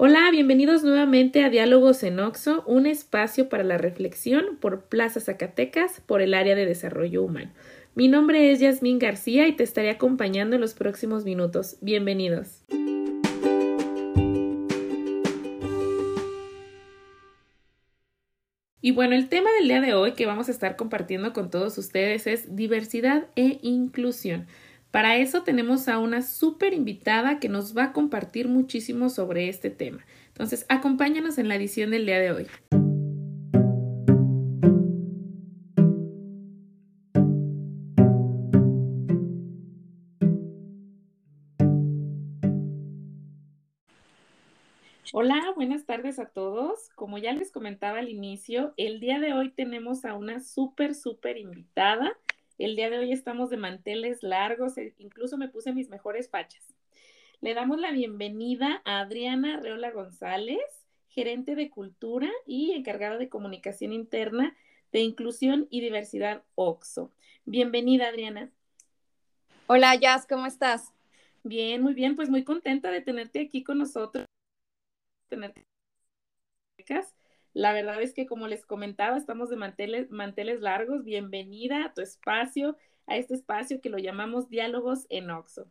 Hola, bienvenidos nuevamente a Diálogos en Oxo, un espacio para la reflexión por Plaza Zacatecas por el área de desarrollo humano. Mi nombre es Yasmín García y te estaré acompañando en los próximos minutos. Bienvenidos. Y bueno, el tema del día de hoy que vamos a estar compartiendo con todos ustedes es diversidad e inclusión. Para eso tenemos a una súper invitada que nos va a compartir muchísimo sobre este tema. Entonces, acompáñanos en la edición del día de hoy. Hola, buenas tardes a todos. Como ya les comentaba al inicio, el día de hoy tenemos a una súper, súper invitada. El día de hoy estamos de manteles largos, e incluso me puse mis mejores fachas. Le damos la bienvenida a Adriana Reola González, gerente de cultura y encargada de comunicación interna de inclusión y diversidad OXO. Bienvenida, Adriana. Hola, Jazz, ¿cómo estás? Bien, muy bien, pues muy contenta de tenerte aquí con nosotros. Tenerte la verdad es que, como les comentaba, estamos de manteles, manteles largos. Bienvenida a tu espacio, a este espacio que lo llamamos Diálogos en Oxo.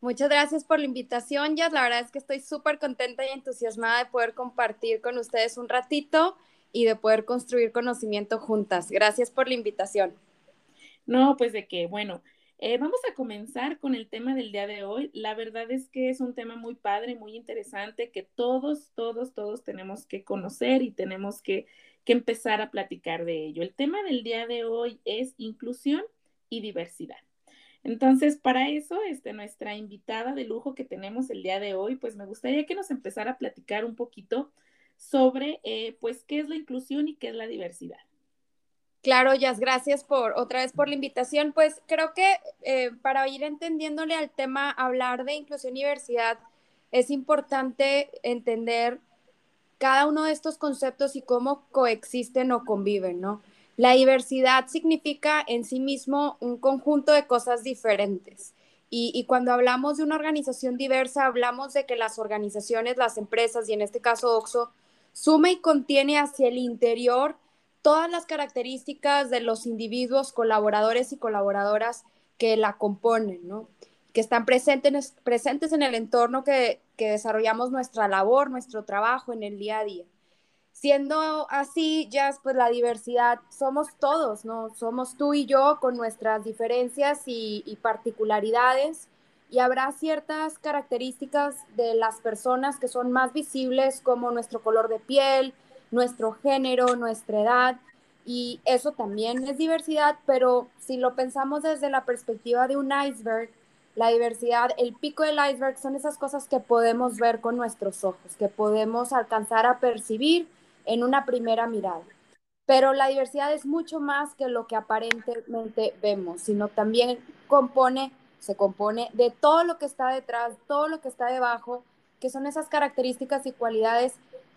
Muchas gracias por la invitación, Jazz. La verdad es que estoy súper contenta y entusiasmada de poder compartir con ustedes un ratito y de poder construir conocimiento juntas. Gracias por la invitación. No, pues de que, bueno, eh, vamos a comenzar con el tema del día de hoy. La verdad es que es un tema muy padre, muy interesante, que todos, todos, todos tenemos que conocer y tenemos que, empezar a platicar de ello. El tema del día de hoy es inclusión y diversidad. Entonces, para eso, este, nuestra invitada de lujo que tenemos el día de hoy, pues me gustaría que nos empezara a platicar un poquito sobre, eh, pues, qué es la inclusión y qué es la diversidad. Claro, Jazz, gracias por otra vez por la invitación. Pues creo que eh, para ir entendiéndole al tema, hablar de inclusión y diversidad, es importante entender cada uno de estos conceptos y cómo coexisten o conviven, ¿no? La diversidad significa en sí mismo un conjunto de cosas diferentes. Y, y, cuando hablamos de una organización diversa, hablamos de que las organizaciones, las empresas, y en este caso OXO, suma y contiene hacia el interior todas las características de los individuos, colaboradores y colaboradoras que la componen, ¿no? que están presentes, presentes en el entorno que, que desarrollamos nuestra labor, nuestro trabajo en el día a día. Siendo así, ya pues la diversidad somos todos, ¿no? Somos tú y yo con nuestras diferencias y, y particularidades y habrá ciertas características de las personas que son más visibles como nuestro color de piel, nuestro género, nuestra edad, y eso también es diversidad, pero si lo pensamos desde la perspectiva de un iceberg, la diversidad, el pico del iceberg son esas cosas que podemos ver con nuestros ojos, que podemos alcanzar a percibir en una primera mirada. Pero la diversidad es mucho más que lo que aparentemente vemos, sino también compone, se compone de todo lo que está detrás, todo lo que está debajo, que son esas características y cualidades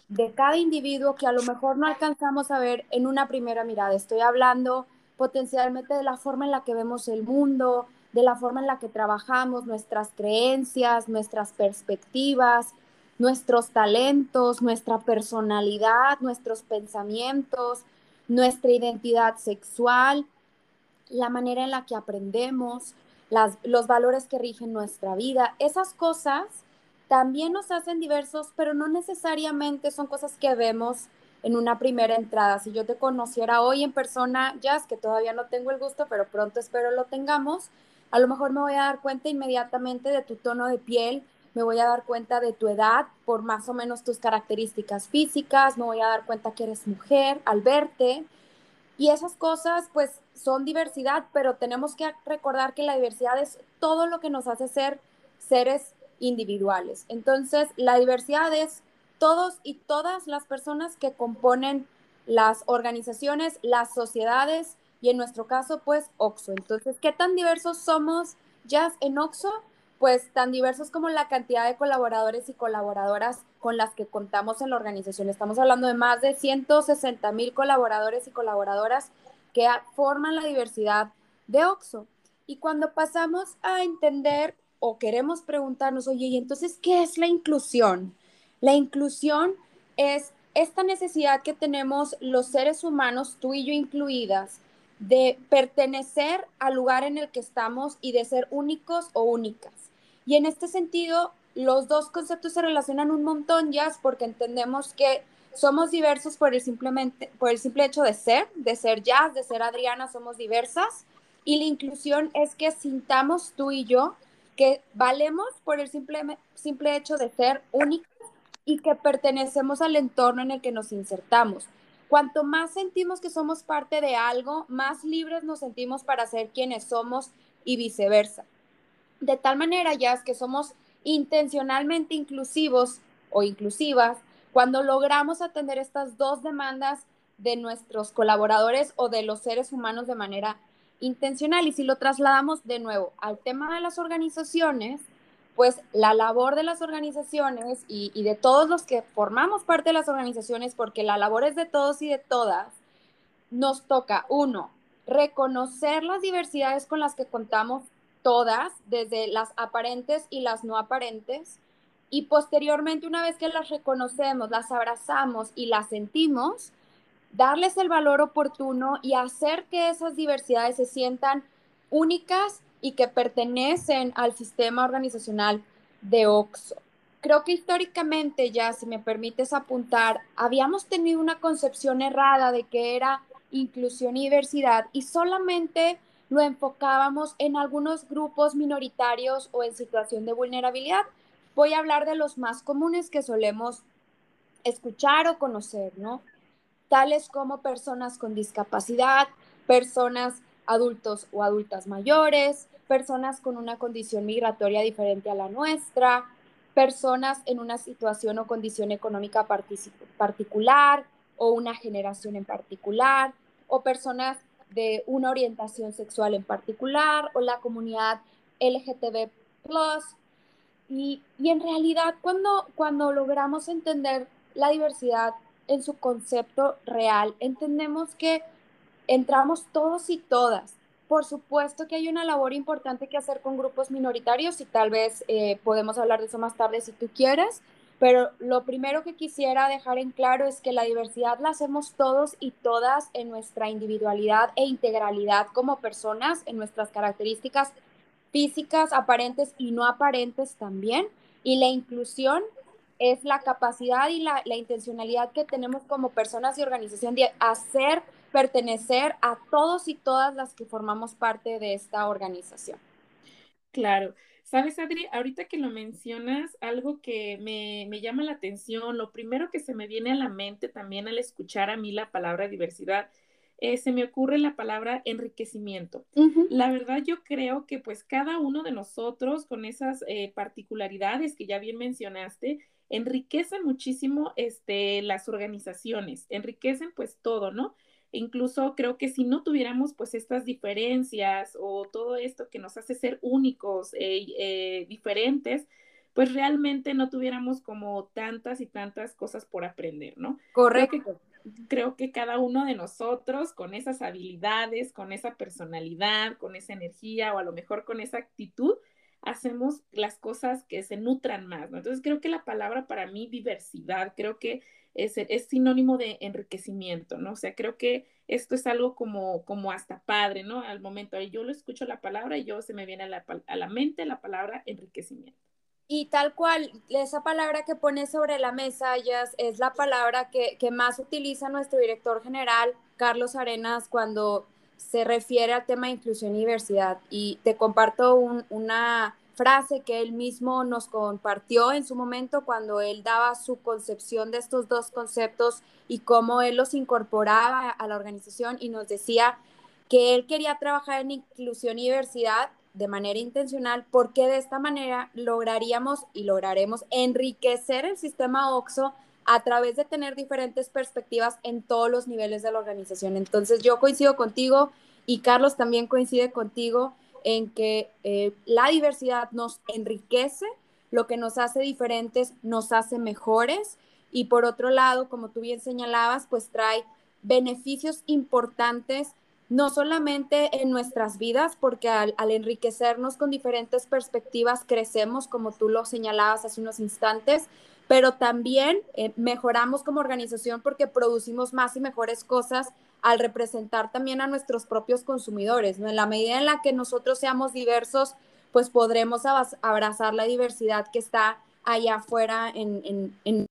de cada individuo que a lo mejor no alcanzamos a ver en una primera mirada. Estoy hablando potencialmente de la forma en la que vemos el mundo, de la forma en la que trabajamos, nuestras creencias, nuestras perspectivas, nuestros talentos, nuestra personalidad, nuestros pensamientos, nuestra identidad sexual, la manera en la que aprendemos, los valores que rigen nuestra vida. Esas cosas también nos hacen diversos, pero no necesariamente son cosas que vemos en una primera entrada. Si yo te conociera hoy en persona, Jazz, que todavía no tengo el gusto, pero pronto espero lo tengamos, a lo mejor me voy a dar cuenta inmediatamente de tu tono de piel, me voy a dar cuenta de tu edad por más o menos tus características físicas, me voy a dar cuenta que eres mujer al verte. Y esas cosas pues son diversidad, pero tenemos que recordar que la diversidad es todo lo que nos hace ser seres individuales. Entonces, la diversidad es todos y todas las personas que componen las organizaciones, las sociedades y en nuestro caso, pues, OXO. Entonces, ¿qué tan diversos somos ya en OXO? Pues tan diversos como la cantidad de colaboradores y colaboradoras con las que contamos en la organización. Estamos hablando de más de 160 mil colaboradores y colaboradoras que forman la diversidad de OXO. Y cuando pasamos a entender o queremos preguntarnos, oye, ¿y entonces qué es la inclusión? La inclusión es esta necesidad que tenemos los seres humanos, tú y yo incluidas, de pertenecer al lugar en el que estamos y de ser únicos o únicas. Y en este sentido, los dos conceptos se relacionan un montón, ya, porque entendemos que somos diversos por el, simplemente, por el simple hecho de ser, de ser Jazz, de ser Adriana, somos diversas. Y la inclusión es que sintamos tú y yo que valemos por el simple, simple hecho de ser únicos y que pertenecemos al entorno en el que nos insertamos. Cuanto más sentimos que somos parte de algo, más libres nos sentimos para ser quienes somos y viceversa. De tal manera, ya es que somos intencionalmente inclusivos o inclusivas cuando logramos atender estas dos demandas de nuestros colaboradores o de los seres humanos de manera intencional. Y si lo trasladamos de nuevo al tema de las organizaciones, pues la labor de las organizaciones y, de todos los que formamos parte de las organizaciones, porque la labor es de todos y de todas, nos toca, uno, reconocer las diversidades con las que contamos todas, desde las aparentes y las no aparentes, y posteriormente, una vez que las reconocemos, las abrazamos y las sentimos, darles el valor oportuno y hacer que esas diversidades se sientan únicas y que pertenecen al sistema organizacional de OXO. Creo que históricamente, ya si me permites apuntar, habíamos tenido una concepción errada de que era inclusión y diversidad y solamente lo enfocábamos en algunos grupos minoritarios o en situación de vulnerabilidad. Voy a hablar de los más comunes que solemos escuchar o conocer, ¿no? Tales como personas con discapacidad, personas adultos o adultas mayores, personas con una condición migratoria diferente a la nuestra, personas en una situación o condición económica particular o una generación en particular, o personas de una orientación sexual en particular, o la comunidad LGTB. Y, y en realidad, cuando, cuando logramos entender la diversidad en su concepto real, entendemos que entramos todos y todas, por supuesto que hay una labor importante que hacer con grupos minoritarios y tal vez eh, podemos hablar de eso más tarde si tú quieres, pero lo primero que quisiera dejar en claro es que la diversidad la hacemos todos y todas en nuestra individualidad e integralidad como personas, en nuestras características físicas, aparentes y no aparentes también. Y la inclusión es la capacidad y la, la intencionalidad que tenemos como personas y organización de hacer pertenecer a todos y todas las que formamos parte de esta organización. Claro. Sabes, Adri, ahorita que lo mencionas, algo que me, llama la atención, lo primero que se me viene a la mente también al escuchar a mí la palabra diversidad, eh, se me ocurre la palabra enriquecimiento. La verdad, yo creo que pues cada uno de nosotros con esas eh, particularidades que ya bien mencionaste, enriquecen muchísimo este, las organizaciones, enriquecen pues todo, ¿no? incluso creo que si no tuviéramos pues estas diferencias o todo esto que nos hace ser únicos, e eh, diferentes, pues realmente no tuviéramos como tantas y tantas cosas por aprender, ¿no? Correcto. Creo que, cada uno de nosotros con esas habilidades, con esa personalidad, con esa energía o a lo mejor con esa actitud, hacemos las cosas que se nutran más, ¿no? Entonces creo que la palabra para mí diversidad, creo que es, es, sinónimo de enriquecimiento, ¿no? O sea, creo que esto es algo como, como hasta padre, ¿no? Al momento, yo lo escucho la palabra y yo se me viene a la, a la mente la palabra enriquecimiento. Y tal cual, esa palabra que pone sobre la mesa, ya es la palabra que, que, más utiliza nuestro director general, Carlos Arenas, cuando se refiere al tema de inclusión y diversidad. Y te comparto un, una, frase que él mismo nos compartió en su momento cuando él daba su concepción de estos dos conceptos y cómo él los incorporaba a la organización y nos decía que él quería trabajar en inclusión y diversidad de manera intencional porque de esta manera lograríamos y lograremos enriquecer el sistema OXO a través de tener diferentes perspectivas en todos los niveles de la organización. Entonces yo coincido contigo y Carlos también coincide contigo en que eh, la diversidad nos enriquece, lo que nos hace diferentes nos hace mejores y por otro lado, como tú bien señalabas, pues trae beneficios importantes no solamente en nuestras vidas, porque al, al, enriquecernos con diferentes perspectivas crecemos, como tú lo señalabas hace unos instantes, pero también eh, mejoramos como organización porque producimos más y mejores cosas al representar también a nuestros propios consumidores. ¿no? En la medida en la que nosotros seamos diversos, pues podremos abrazar la diversidad que está allá afuera en, en, en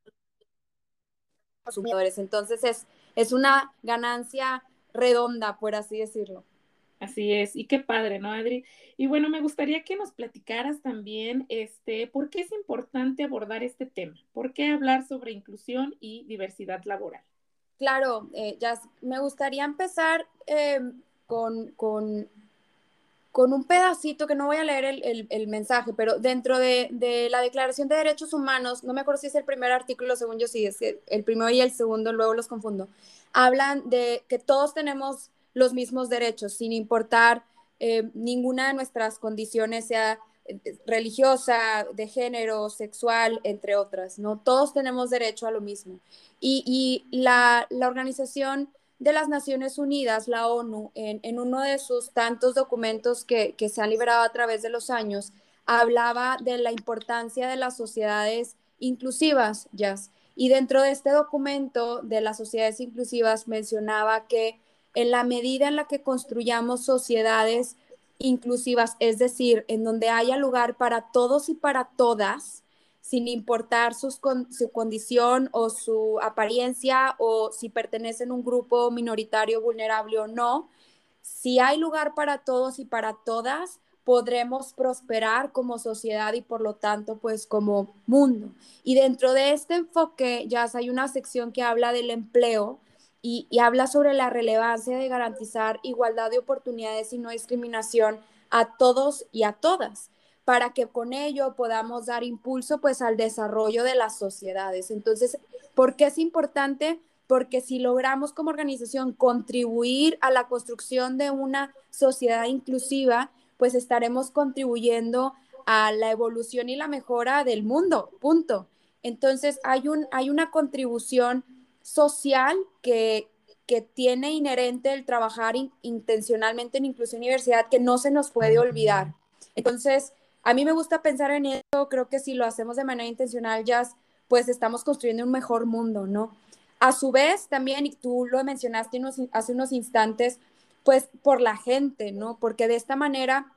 consumidores. Entonces es, es una ganancia redonda, por así decirlo. Así es, y qué padre, ¿no, Adri? Y bueno, me gustaría que nos platicaras también, este, ¿por qué es importante abordar este tema? ¿Por qué hablar sobre inclusión y diversidad laboral? Claro, eh, ya me gustaría empezar eh, con, con, con, un pedacito que no voy a leer el, el, mensaje, pero dentro de, de, la Declaración de Derechos Humanos, no me acuerdo si es el primer artículo, según yo sí, es el primero y el segundo, luego los confundo, hablan de que todos tenemos los mismos derechos, sin importar eh, ninguna de nuestras condiciones, sea eh, religiosa, de género, sexual, entre otras, ¿no? Todos tenemos derecho a lo mismo. Y, la, Organización de las Naciones Unidas, la ONU, en, uno de sus tantos documentos que, que, se han liberado a través de los años, hablaba de la importancia de las sociedades inclusivas, Jazz. Y dentro de este documento de las sociedades inclusivas mencionaba que en la medida en la que construyamos sociedades inclusivas, es decir, en donde haya lugar para todos y para todas, sin importar su condición o su apariencia o si pertenecen a un grupo minoritario vulnerable o no, si hay lugar para todos y para todas, podremos prosperar como sociedad y por lo tanto pues como mundo. Y dentro de este enfoque ya hay una sección que habla del empleo y, habla sobre la relevancia de garantizar igualdad de oportunidades y no discriminación a todos y a todas para que con ello podamos dar impulso pues al desarrollo de las sociedades. Entonces, ¿por qué es importante? Porque si logramos como organización contribuir a la construcción de una sociedad inclusiva, pues estaremos contribuyendo a la evolución y la mejora del mundo, punto. Entonces, hay, un, hay una contribución social que, que tiene inherente el trabajar intencionalmente en inclusión y diversidad que no se nos puede olvidar. Entonces, a mí me gusta pensar en eso, creo que si lo hacemos de manera intencional, ya pues estamos construyendo un mejor mundo, ¿no? A su vez, también, y tú lo mencionaste hace unos instantes, pues por la gente, ¿no? Porque de esta manera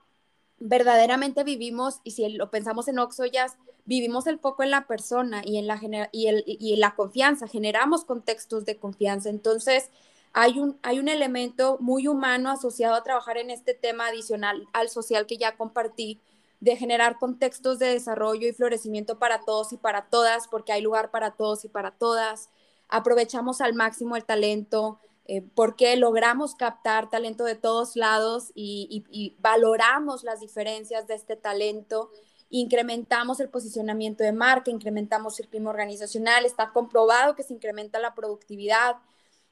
verdaderamente vivimos, y si lo pensamos en Oxoyas, vivimos el foco en la persona y en la, y, el, y la confianza, generamos contextos de confianza. Entonces, hay un, hay un elemento muy humano asociado a trabajar en este tema adicional al social que ya compartí, de generar contextos de desarrollo y florecimiento para todos y para todas, porque hay lugar para todos y para todas. Aprovechamos al máximo el talento, eh, porque logramos captar talento de todos lados y, valoramos las diferencias de este talento incrementamos el posicionamiento de marca, incrementamos el clima organizacional, está comprobado que se incrementa la productividad.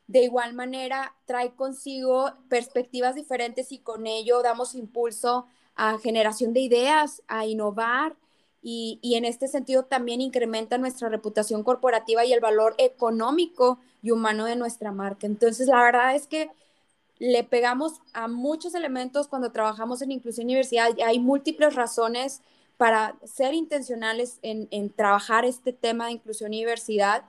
De igual manera, trae consigo perspectivas diferentes y con ello damos impulso a generación de ideas, a innovar y, y en este sentido también incrementa nuestra reputación corporativa y el valor económico y humano de nuestra marca. Entonces, la verdad es que le pegamos a muchos elementos cuando trabajamos en inclusión y diversidad. Hay múltiples razones para ser intencionales en, trabajar este tema de inclusión y diversidad,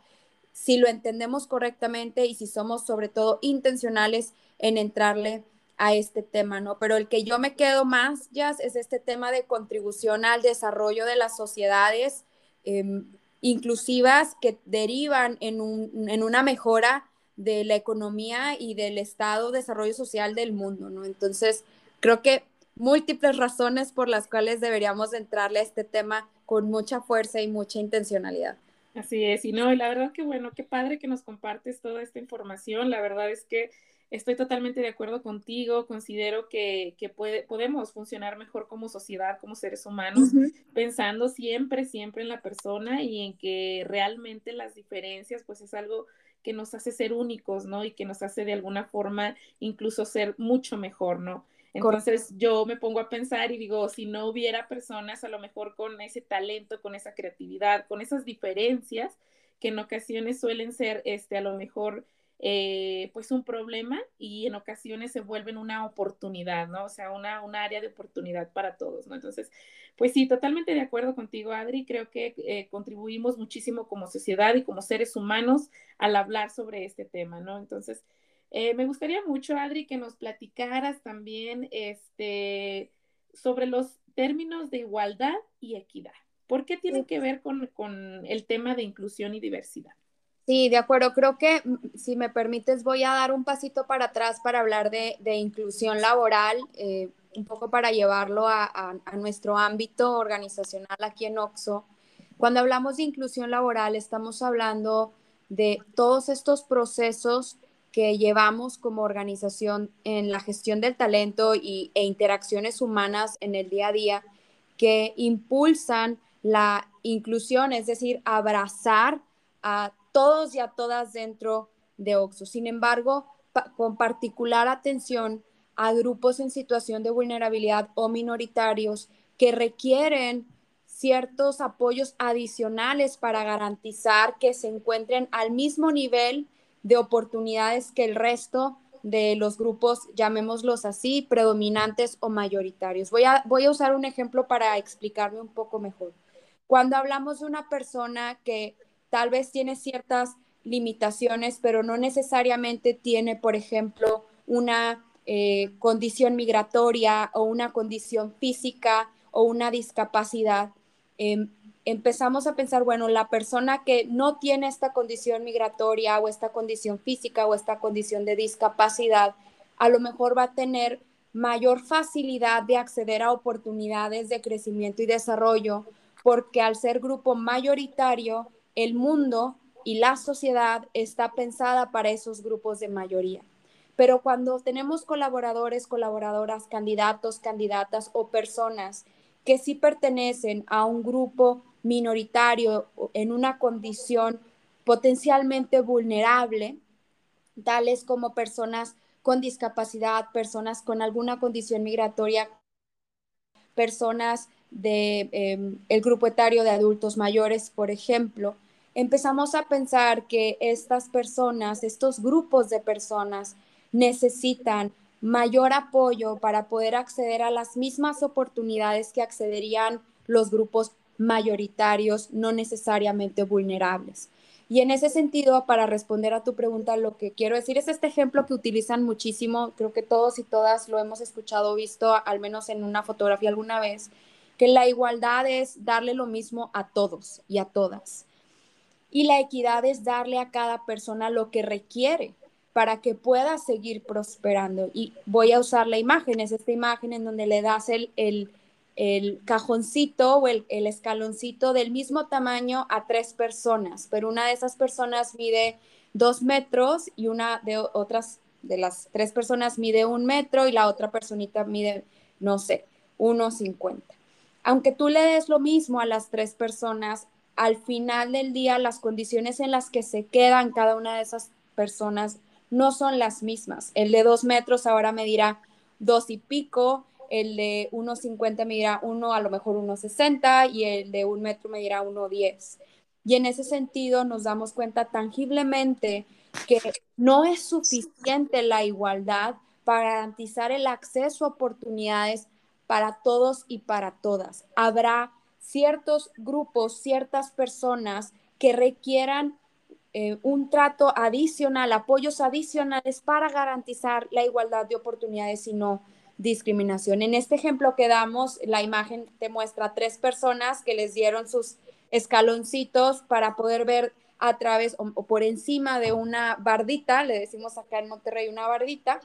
si lo entendemos correctamente y si somos sobre todo intencionales en entrarle a este tema, ¿no? Pero el que yo me quedo más, ya es este tema de contribución al desarrollo de las sociedades em, inclusivas que derivan en, en, una mejora de la economía y del estado de desarrollo social del mundo, ¿no? Entonces, creo que múltiples razones por las cuales deberíamos entrarle a este tema con mucha fuerza y mucha intencionalidad. Así es, y no, y la verdad que bueno, qué padre que nos compartes toda esta información. La verdad es que estoy totalmente de acuerdo contigo. Considero que, que puede, podemos funcionar mejor como sociedad, como seres humanos, pensando siempre, siempre en la persona y en que realmente las diferencias, pues es algo que nos hace ser únicos, ¿no? Y que nos hace de alguna forma incluso ser mucho mejor, ¿no? Entonces yo me pongo a pensar y digo, si no hubiera personas a lo mejor con ese talento, con esa creatividad, con esas diferencias que en ocasiones suelen ser, este, a lo mejor eh, pues un problema y en ocasiones se vuelven una oportunidad, ¿no? O sea, una, área de oportunidad para todos, ¿no? Entonces, pues sí, totalmente de acuerdo contigo, Adri. Creo que eh, contribuimos muchísimo como sociedad y como seres humanos al hablar sobre este tema, ¿no? Entonces, eh, me gustaría mucho, Adri, que nos platicaras también este, sobre los términos de igualdad y equidad. ¿Por qué tienen que ver con, con el tema de inclusión y diversidad? Sí, de acuerdo. Creo que, mm, si me permites, voy a dar un pasito para atrás para hablar de, inclusión laboral, eh, un poco para llevarlo a, nuestro ámbito organizacional aquí en OXO. Cuando hablamos de inclusión laboral, estamos hablando de todos estos procesos que llevamos como organización en la gestión del talento y, e interacciones humanas en el día a día que impulsan la inclusión, es decir, abrazar a todos y a todas dentro de OXO. Sin embargo, con particular atención a grupos en situación de vulnerabilidad o minoritarios que requieren ciertos apoyos adicionales para garantizar que se encuentren al mismo nivel de oportunidades que el resto de los grupos, llamémoslos así, predominantes o mayoritarios. Voy a, voy a usar un ejemplo para explicarme un poco mejor. Cuando hablamos de una persona que tal vez tiene ciertas limitaciones, pero no necesariamente tiene, por ejemplo, una eh, condición migratoria o una condición física o una discapacidad. Em, empezamos a pensar, bueno, la persona que no tiene esta condición migratoria o esta condición física o esta condición de discapacidad, a lo mejor va a tener mayor facilidad de acceder a oportunidades de crecimiento y desarrollo, porque al ser grupo mayoritario, el mundo y la sociedad está pensada para esos grupos de mayoría. Pero cuando tenemos colaboradores, colaboradoras, candidatos, candidatas o personas que sí pertenecen a un grupo minoritario en una condición potencialmente vulnerable, tales como personas con discapacidad, personas con alguna condición migratoria, personas del de, em, grupo etario de adultos mayores, por ejemplo, empezamos a pensar que estas personas, estos grupos de personas necesitan mayor apoyo para poder acceder a las mismas oportunidades que accederían los grupos mayoritarios, no necesariamente vulnerables. Y en ese sentido, para responder a tu pregunta, lo que quiero decir es este ejemplo que utilizan muchísimo, creo que todos y todas lo hemos escuchado o visto, al menos en una fotografía alguna vez, que la igualdad es darle lo mismo a todos y a todas. Y la equidad es darle a cada persona lo que requiere para que pueda seguir prosperando. Y voy a usar la imagen, es esta imagen en donde le das el, el, cajoncito o el, el, escaloncito del mismo tamaño a tres personas, pero una de esas personas mide dos metros y una de otras de las tres personas mide un metro y la otra personita mide, no sé, 1,50. Aunque tú le des lo mismo a las tres personas, al final del día las condiciones en las que se quedan cada una de esas personas no son las mismas. El de dos metros ahora medirá dos y pico, el de 1,50 medirá uno, a lo mejor 1,60 y el de un metro medirá 1,10. Y en ese sentido nos damos cuenta tangiblemente que no es suficiente la igualdad para garantizar el acceso a oportunidades para todos y para todas. Habrá ciertos grupos, ciertas personas que requieran eh, un trato adicional, apoyos adicionales para garantizar la igualdad de oportunidades y no discriminación. En este ejemplo que damos, la imagen te muestra tres personas que les dieron sus escaloncitos para poder ver a través o, o por encima de una bardita, le decimos acá en Monterrey una bardita,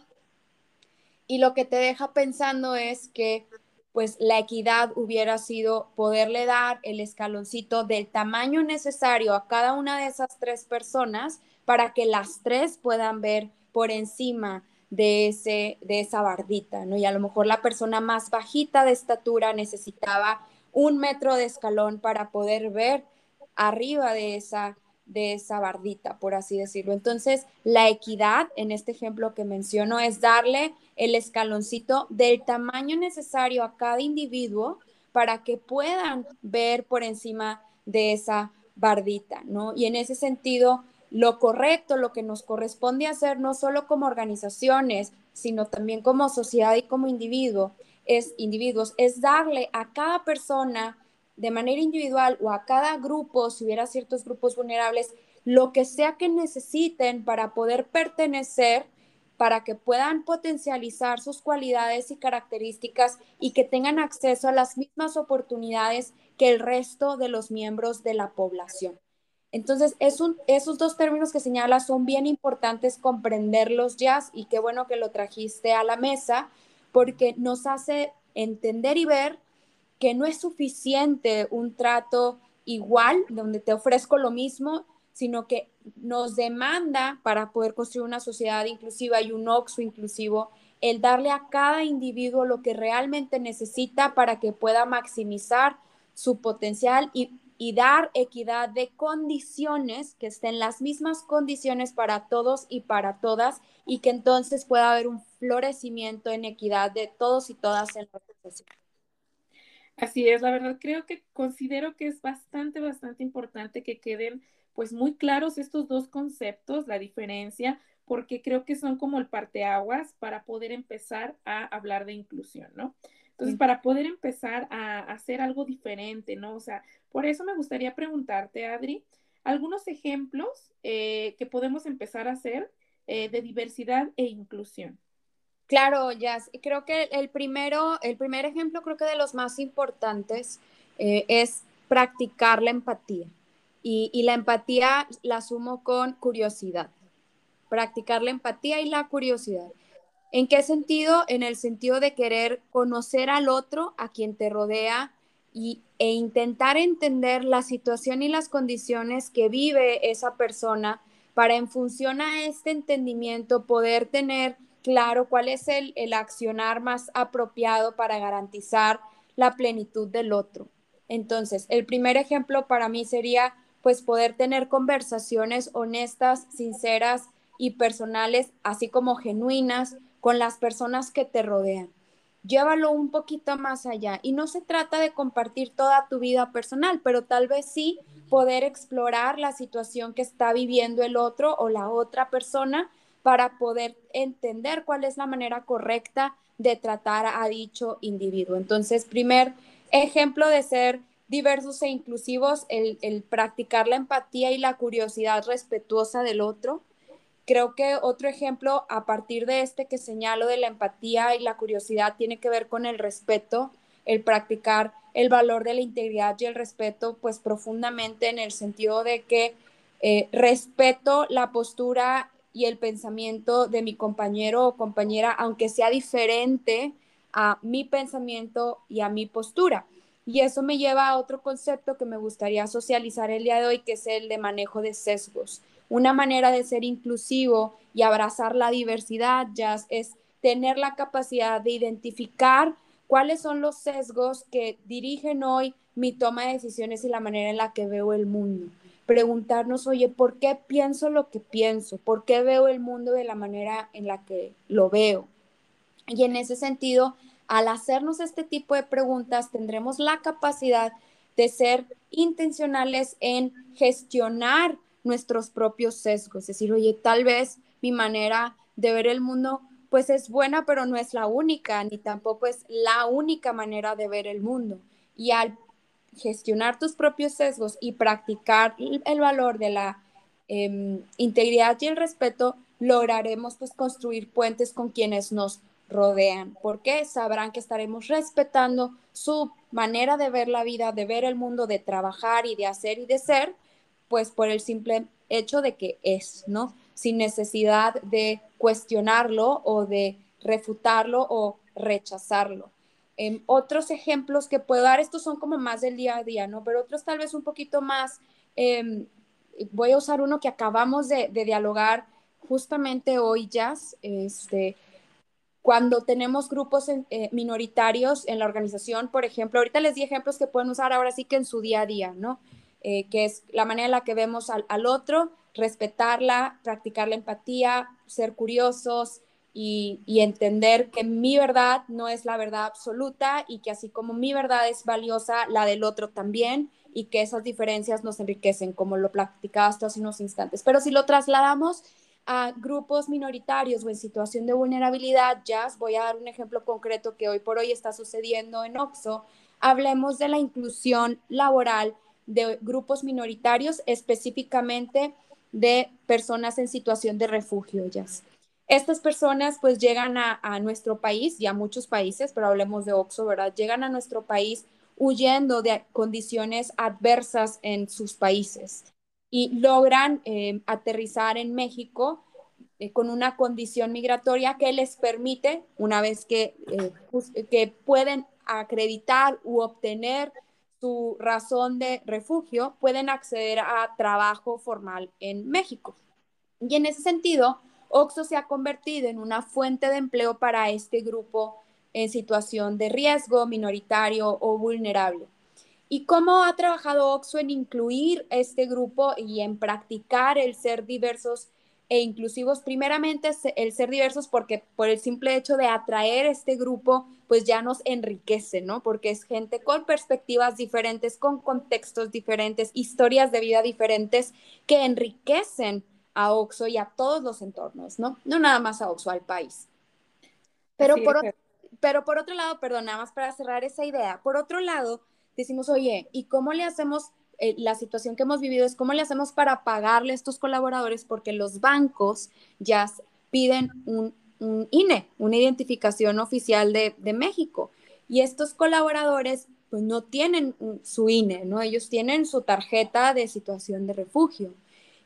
y lo que te deja pensando es que pues la equidad hubiera sido poderle dar el escaloncito del tamaño necesario a cada una de esas tres personas para que las tres puedan ver por encima de, ese, de esa bardita, ¿no? Y a lo mejor la persona más bajita de estatura necesitaba un metro de escalón para poder ver arriba de esa de esa bardita, por así decirlo. Entonces, la equidad, en este ejemplo que menciono, es darle el escaloncito del tamaño necesario a cada individuo para que puedan ver por encima de esa bardita, ¿no? Y en ese sentido, lo correcto, lo que nos corresponde hacer, no solo como organizaciones, sino también como sociedad y como individuo, es, individuos, es darle a cada persona de manera individual o a cada grupo, si hubiera ciertos grupos vulnerables, lo que sea que necesiten para poder pertenecer, para que puedan potencializar sus cualidades y características y que tengan acceso a las mismas oportunidades que el resto de los miembros de la población. Entonces, es esos dos términos que señalas son bien importantes comprenderlos ya y qué bueno que lo trajiste a la mesa porque nos hace entender y ver que no es suficiente un trato igual, donde te ofrezco lo mismo, sino que nos demanda para poder construir una sociedad inclusiva y un OXO inclusivo, el darle a cada individuo lo que realmente necesita para que pueda maximizar su potencial y, y dar equidad de condiciones, que estén las mismas condiciones para todos y para todas, y que entonces pueda haber un florecimiento en equidad de todos y todas en la sociedad. Así es, la verdad creo que considero que es bastante, bastante importante que queden pues muy claros estos dos conceptos, la diferencia, porque creo que son como el parteaguas para poder empezar a hablar de inclusión, ¿no? Entonces, para poder empezar a, hacer algo diferente, ¿no? O sea, por eso me gustaría preguntarte, Adri, algunos ejemplos eh, que podemos empezar a hacer eh, de diversidad e inclusión. Claro, Jazz. Creo que el primero, el primer ejemplo, creo que de los más importantes, eh, es practicar la empatía. Y, la empatía la asumo con curiosidad. Practicar la empatía y la curiosidad. ¿En qué sentido? En el sentido de querer conocer al otro, a quien te rodea, y, e intentar entender la situación y las condiciones que vive esa persona para en función a este entendimiento poder tener claro cuál es el, el accionar más apropiado para garantizar la plenitud del otro. Entonces, el primer ejemplo para mí sería pues poder tener conversaciones honestas, sinceras y personales, así como genuinas con las personas que te rodean. Llévalo un poquito más allá y no se trata de compartir toda tu vida personal, pero tal vez sí poder explorar la situación que está viviendo el otro o la otra persona para poder entender cuál es la manera correcta de tratar a dicho individuo. Entonces, primer ejemplo de ser diversos e inclusivos, el, el, practicar la empatía y la curiosidad respetuosa del otro. Creo que otro ejemplo a partir de este que señalo de la empatía y la curiosidad tiene que ver con el respeto, el practicar el valor de la integridad y el respeto, pues profundamente en el sentido de que eh, respeto la postura y el pensamiento de mi compañero o compañera, aunque sea diferente a mi pensamiento y a mi postura. Y eso me lleva a otro concepto que me gustaría socializar el día de hoy, que es el de manejo de sesgos. Una manera de ser inclusivo y abrazar la diversidad ya es tener la capacidad de identificar cuáles son los sesgos que dirigen hoy mi toma de decisiones y la manera en la que veo el mundo preguntarnos, oye, ¿por qué pienso lo que pienso? ¿Por qué veo el mundo de la manera en la que lo veo? Y en ese sentido, al hacernos este tipo de preguntas, tendremos la capacidad de ser intencionales en gestionar nuestros propios sesgos. Es decir, oye, tal vez mi manera de ver el mundo pues es buena, pero no es la única, ni tampoco es la única manera de ver el mundo. Y al gestionar tus propios sesgos y practicar el valor de la em, integridad y el respeto, lograremos pues construir puentes con quienes nos rodean, porque sabrán que estaremos respetando su manera de ver la vida, de ver el mundo, de trabajar y de hacer y de ser, pues por el simple hecho de que es, ¿no? Sin necesidad de cuestionarlo o de refutarlo o rechazarlo. Em, otros ejemplos que puedo dar, estos son como más del día a día, ¿no? Pero otros tal vez un poquito más, em, voy a usar uno que acabamos de, dialogar justamente hoy, Jazz, este, cuando tenemos grupos eh, minoritarios en la organización, por ejemplo, ahorita les di ejemplos que pueden usar ahora sí que en su día a día, ¿no? Eh, que es la manera en la que vemos al, al, otro, respetarla, practicar la empatía, ser curiosos, y, y, entender que mi verdad no es la verdad absoluta y que así como mi verdad es valiosa, la del otro también y que esas diferencias nos enriquecen, como lo platicabas hace unos instantes. Pero si lo trasladamos a grupos minoritarios o en situación de vulnerabilidad, ya voy a dar un ejemplo concreto que hoy por hoy está sucediendo en OXO, hablemos de la inclusión laboral de grupos minoritarios, específicamente de personas en situación de refugio, ya. Estas personas pues llegan a, a, nuestro país y a muchos países, pero hablemos de OXO, ¿verdad? Llegan a nuestro país huyendo de condiciones adversas en sus países y logran eh, aterrizar en México eh, con una condición migratoria que les permite, una vez que, eh, que pueden acreditar u obtener su razón de refugio, pueden acceder a trabajo formal en México. Y en ese sentido, OXO se ha convertido en una fuente de empleo para este grupo en situación de riesgo minoritario o vulnerable. ¿Y cómo ha trabajado OXO en incluir este grupo y en practicar el ser diversos e inclusivos? Primeramente, el ser diversos porque por el simple hecho de atraer este grupo, pues ya nos enriquece, ¿no? Porque es gente con perspectivas diferentes, con contextos diferentes, historias de vida diferentes que enriquecen a OXO y a todos los entornos, ¿no? No nada más a OXO, al país. Pero por, pero por otro lado, perdón, nada más para cerrar esa idea, por otro lado, decimos, oye, ¿y cómo le hacemos? Eh, la situación que hemos vivido es cómo le hacemos para pagarle a estos colaboradores porque los bancos ya piden un, INE, una identificación oficial de, de, México. Y estos colaboradores pues no tienen su INE, ¿no? Ellos tienen su tarjeta de situación de refugio.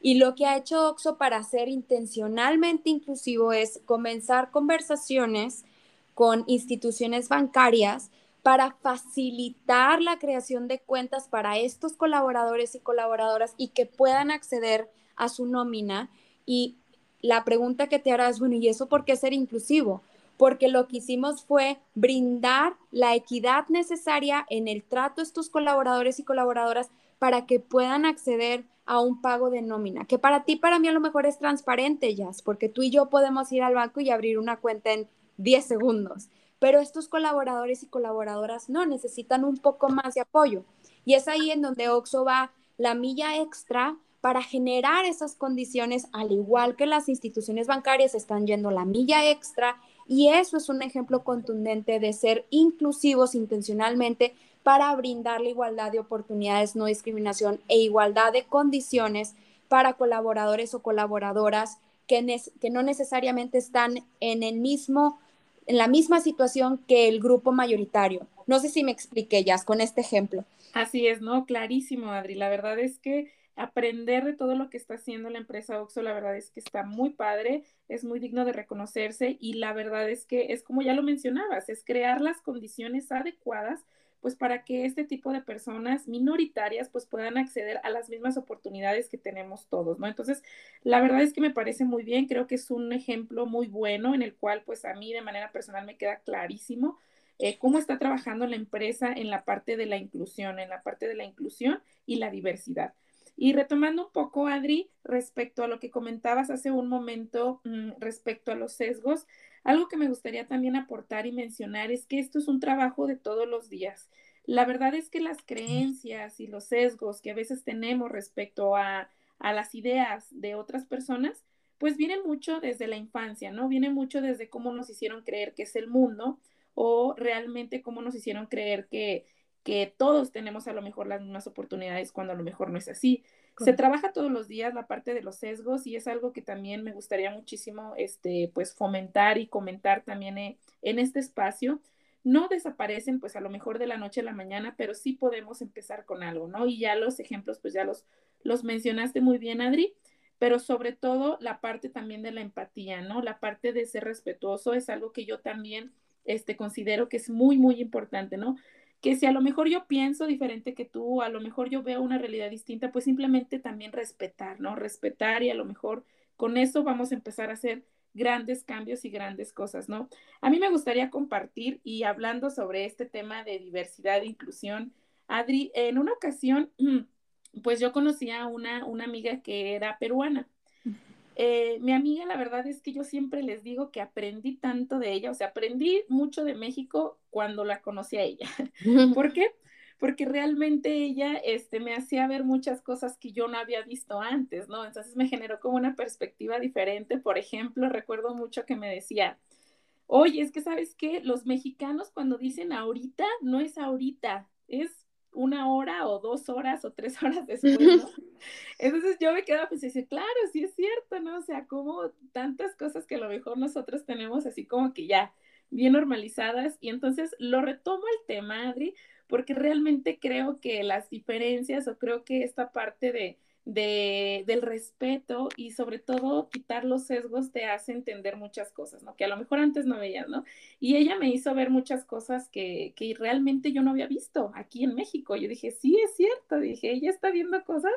Y lo que ha hecho OXO para ser intencionalmente inclusivo es comenzar conversaciones con instituciones bancarias para facilitar la creación de cuentas para estos colaboradores y colaboradoras y que puedan acceder a su nómina. Y la pregunta que te harás, bueno, ¿y eso por qué ser inclusivo? Porque lo que hicimos fue brindar la equidad necesaria en el trato de estos colaboradores y colaboradoras para que puedan acceder a un pago de nómina, que para ti, para mí a lo mejor es transparente, Jazz, porque tú y yo podemos ir al banco y abrir una cuenta en 10 segundos pero estos colaboradores y colaboradoras no necesitan un poco más de apoyo. Y es ahí en donde OXO va la milla extra para generar esas condiciones, al igual que las instituciones bancarias están yendo la milla extra, y eso es un ejemplo contundente de ser inclusivos intencionalmente para brindar la igualdad de oportunidades, no discriminación e igualdad de condiciones para colaboradores o colaboradoras que, que no necesariamente están en el mismo en la misma situación que el grupo mayoritario. No sé si me expliqué ya con este ejemplo. Así es, ¿no? Clarísimo, Adri. La verdad es que aprender de todo lo que está haciendo la empresa Oxo, la verdad es que está muy padre, es muy digno de reconocerse y la verdad es que es como ya lo mencionabas, es crear las condiciones adecuadas pues para que este tipo de personas minoritarias pues puedan acceder a las mismas oportunidades que tenemos todos, ¿no? Entonces, la verdad es que me parece muy bien, creo que es un ejemplo muy bueno en el cual pues a mí de manera personal me queda clarísimo eh, cómo está trabajando la empresa en la parte de la inclusión, en la parte de la inclusión y la diversidad. Y retomando un poco, Adri, respecto a lo que comentabas hace un momento, mm, respecto a los sesgos, algo que me gustaría también aportar y mencionar es que esto es un trabajo de todos los días. La verdad es que las creencias y los sesgos que a veces tenemos respecto a, las ideas de otras personas, pues vienen mucho desde la infancia, ¿no? Vienen mucho desde cómo nos hicieron creer que es el mundo o realmente cómo nos hicieron creer que, que todos tenemos a lo mejor las mismas oportunidades cuando a lo mejor no es así. Se trabaja todos los días la parte de los sesgos y es algo que también me gustaría muchísimo este, pues fomentar y comentar también eh, en este espacio. No desaparecen pues a lo mejor de la noche a la mañana, pero sí podemos empezar con algo, ¿no? Y ya los ejemplos pues ya los, los mencionaste muy bien, Adri, pero sobre todo la parte también de la empatía, ¿no? La parte de ser respetuoso es algo que yo también este, considero que es muy, muy importante, ¿no? Que si a lo mejor yo pienso diferente que tú, a lo mejor yo veo una realidad distinta, pues simplemente también respetar, ¿no? Respetar y a lo mejor con eso vamos a empezar a hacer grandes cambios y grandes cosas, ¿no? A mí me gustaría compartir y hablando sobre este tema de diversidad e inclusión, Adri, en una ocasión, pues yo conocí a una, una amiga que era peruana Eh, mi amiga, la verdad es que yo siempre les digo que aprendí tanto de ella, o sea, aprendí mucho de México cuando la conocí a ella. ¿Por qué? Porque realmente ella este, me hacía ver muchas cosas que yo no había visto antes, ¿no? Entonces me generó como una perspectiva diferente. Por ejemplo, recuerdo mucho que me decía, oye, es que sabes qué, los mexicanos cuando dicen ahorita, no es ahorita, es una hora o dos horas o tres horas después, ¿no? Entonces yo me quedaba pues decir, claro, sí es cierto, ¿no? O sea, como tantas cosas que a lo mejor nosotros tenemos así como que ya bien normalizadas y entonces lo retomo el tema, Adri, porque realmente creo que las diferencias o creo que esta parte de de, del respeto y sobre todo quitar los sesgos te hace entender muchas cosas, ¿no? Que a lo mejor antes no veías, ¿no? Y ella me hizo ver muchas cosas que, que realmente yo no había visto aquí en México. Yo dije, sí, es cierto, dije, ella está viendo cosas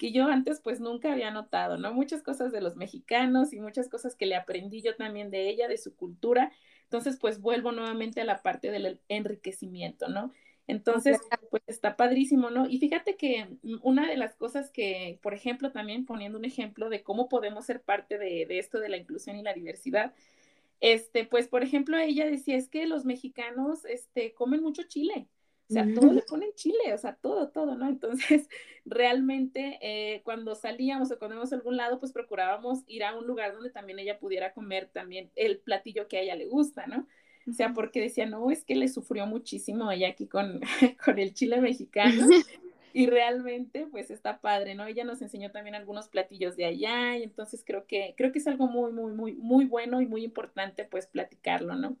que yo antes pues nunca había notado, ¿no? Muchas cosas de los mexicanos y muchas cosas que le aprendí yo también de ella, de su cultura. Entonces pues vuelvo nuevamente a la parte del enriquecimiento, ¿no? Entonces, pues está padrísimo, ¿no? Y fíjate que una de las cosas que, por ejemplo, también poniendo un ejemplo de cómo podemos ser parte de, esto de la inclusión y la diversidad, este, pues, por ejemplo, ella decía, es que los mexicanos, este, comen mucho chile. O sea, todo le ponen chile, o sea, todo, todo, ¿no? Entonces, realmente eh, cuando salíamos o cuando íbamos a algún lado, pues procurábamos ir a un lugar donde también ella pudiera comer también el platillo que a ella le gusta, ¿no? O sea, porque decía, no, es que le sufrió muchísimo ella aquí con, con el chile mexicano. y realmente, pues está padre, ¿no? Ella nos enseñó también algunos platillos de allá y entonces creo que, creo que es algo muy, muy, muy, muy bueno y muy importante, pues, platicarlo, ¿no?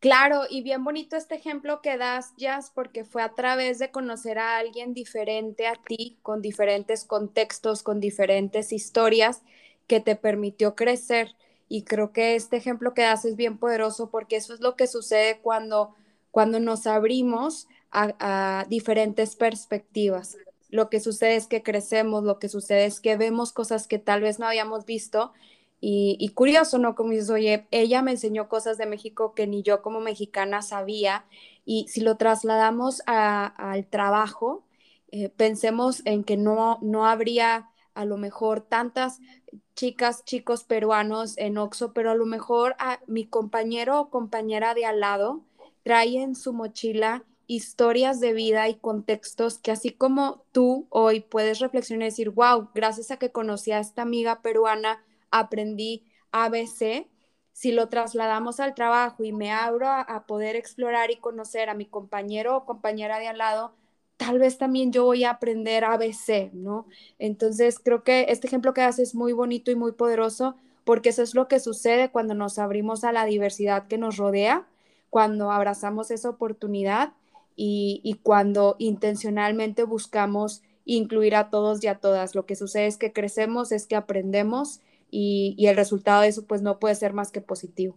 Claro, y bien bonito este ejemplo que das, Jazz, porque fue a través de conocer a alguien diferente a ti, con diferentes contextos, con diferentes historias, que te permitió crecer. Y creo que este ejemplo que das es bien poderoso porque eso es lo que sucede cuando, cuando nos abrimos a, diferentes perspectivas. Lo que sucede es que crecemos, lo que sucede es que vemos cosas que tal vez no habíamos visto. Y, curioso, ¿no? Como dices, oye, ella me enseñó cosas de México que ni yo como mexicana sabía. Y si lo trasladamos al trabajo, eh, pensemos en que no, no habría a lo mejor tantas chicas, chicos peruanos en Oxo, pero a lo mejor a mi compañero o compañera de al lado trae en su mochila historias de vida y contextos que así como tú hoy puedes reflexionar y decir, wow, gracias a que conocí a esta amiga peruana, aprendí ABC. Si lo trasladamos al trabajo y me abro a, a poder explorar y conocer a mi compañero o compañera de al lado, tal vez también yo voy a aprender ABC, ¿no? Entonces, creo que este ejemplo que haces es muy bonito y muy poderoso porque eso es lo que sucede cuando nos abrimos a la diversidad que nos rodea, cuando abrazamos esa oportunidad y, cuando intencionalmente buscamos incluir a todos y a todas. Lo que sucede es que crecemos, es que aprendemos y, y el resultado de eso pues no puede ser más que positivo.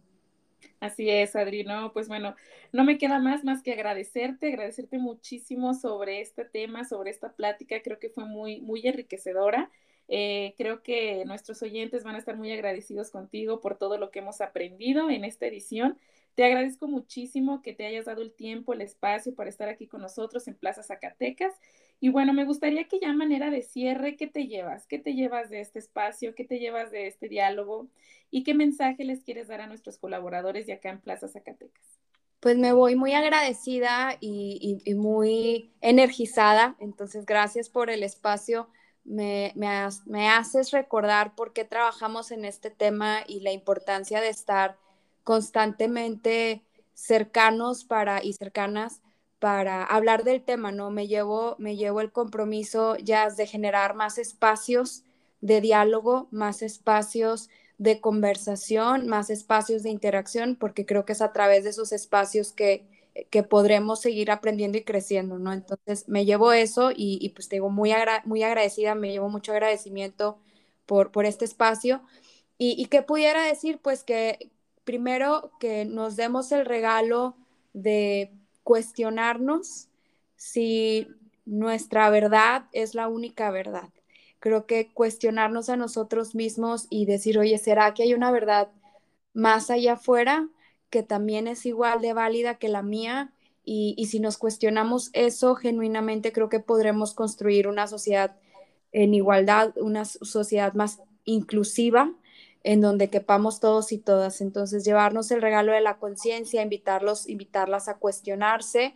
Así es, Adri, no, pues bueno, no me queda más más que agradecerte, agradecerte muchísimo sobre este tema, sobre esta plática, creo que fue muy, muy enriquecedora. Eh, creo que nuestros oyentes van a estar muy agradecidos contigo por todo lo que hemos aprendido en esta edición. Te agradezco muchísimo que te hayas dado el tiempo, el espacio para estar aquí con nosotros en Plaza Zacatecas. Y bueno, me gustaría que ya manera de cierre, ¿qué te llevas? ¿Qué te llevas de este espacio? ¿Qué te llevas de este diálogo? ¿Y qué mensaje les quieres dar a nuestros colaboradores de acá en Plaza Zacatecas? Pues me voy muy agradecida y, muy energizada. Entonces, gracias por el espacio. Me, me haces recordar por qué trabajamos en este tema y la importancia de estar constantemente cercanos para y cercanas para hablar del tema, ¿no? Me llevo, me llevo el compromiso ya de generar más espacios de diálogo, más espacios de conversación, más espacios de interacción, porque creo que es a través de esos espacios que, que podremos seguir aprendiendo y creciendo, ¿no? Entonces me llevo eso y, pues te muy, muy agradecida, me llevo mucho agradecimiento por, por este espacio. Y, y qué pudiera decir, pues que, primero que nos demos el regalo de cuestionarnos si nuestra verdad es la única verdad. Creo que cuestionarnos a nosotros mismos y decir, oye, ¿será que hay una verdad más allá afuera que también es igual de válida que la mía? Y, y si nos cuestionamos eso genuinamente, creo que podremos construir una sociedad en igualdad, una sociedad más inclusiva en donde quepamos todos y todas. Entonces, llevarnos el regalo de la conciencia, invitarlos, invitarlas a cuestionarse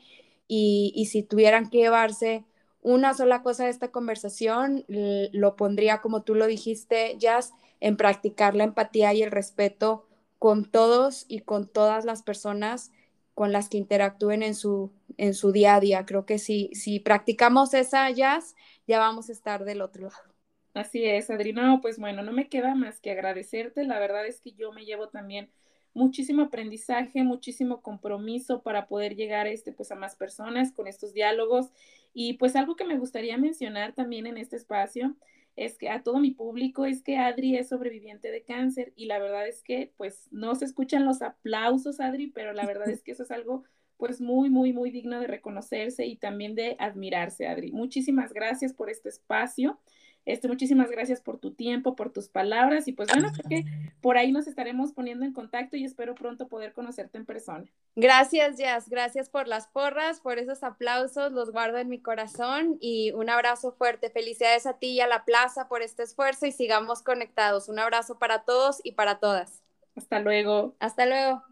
y, y, si tuvieran que llevarse una sola cosa de esta conversación, lo pondría como tú lo dijiste, Jazz, en practicar la empatía y el respeto con todos y con todas las personas con las que interactúen en su, en su día a día. Creo que si, si practicamos esa jazz, ya vamos a estar del otro lado. Así es, Adri. pues bueno, no me queda más que agradecerte. La verdad es que yo me llevo también muchísimo aprendizaje, muchísimo compromiso para poder llegar este, pues, a más personas con estos diálogos. Y pues algo que me gustaría mencionar también en este espacio es que a todo mi público es que Adri es sobreviviente de cáncer y la verdad es que pues no se escuchan los aplausos, Adri, pero la verdad es que eso es algo pues muy, muy, muy digno de reconocerse y también de admirarse, Adri. Muchísimas gracias por este espacio. Este, muchísimas gracias por tu tiempo, por tus palabras y pues bueno, creo que por ahí nos estaremos poniendo en contacto y espero pronto poder conocerte en persona. Gracias, Jazz. Gracias por las porras, por esos aplausos, los guardo en mi corazón y un abrazo fuerte. Felicidades a ti y a la plaza por este esfuerzo y sigamos conectados. Un abrazo para todos y para todas. Hasta luego. Hasta luego.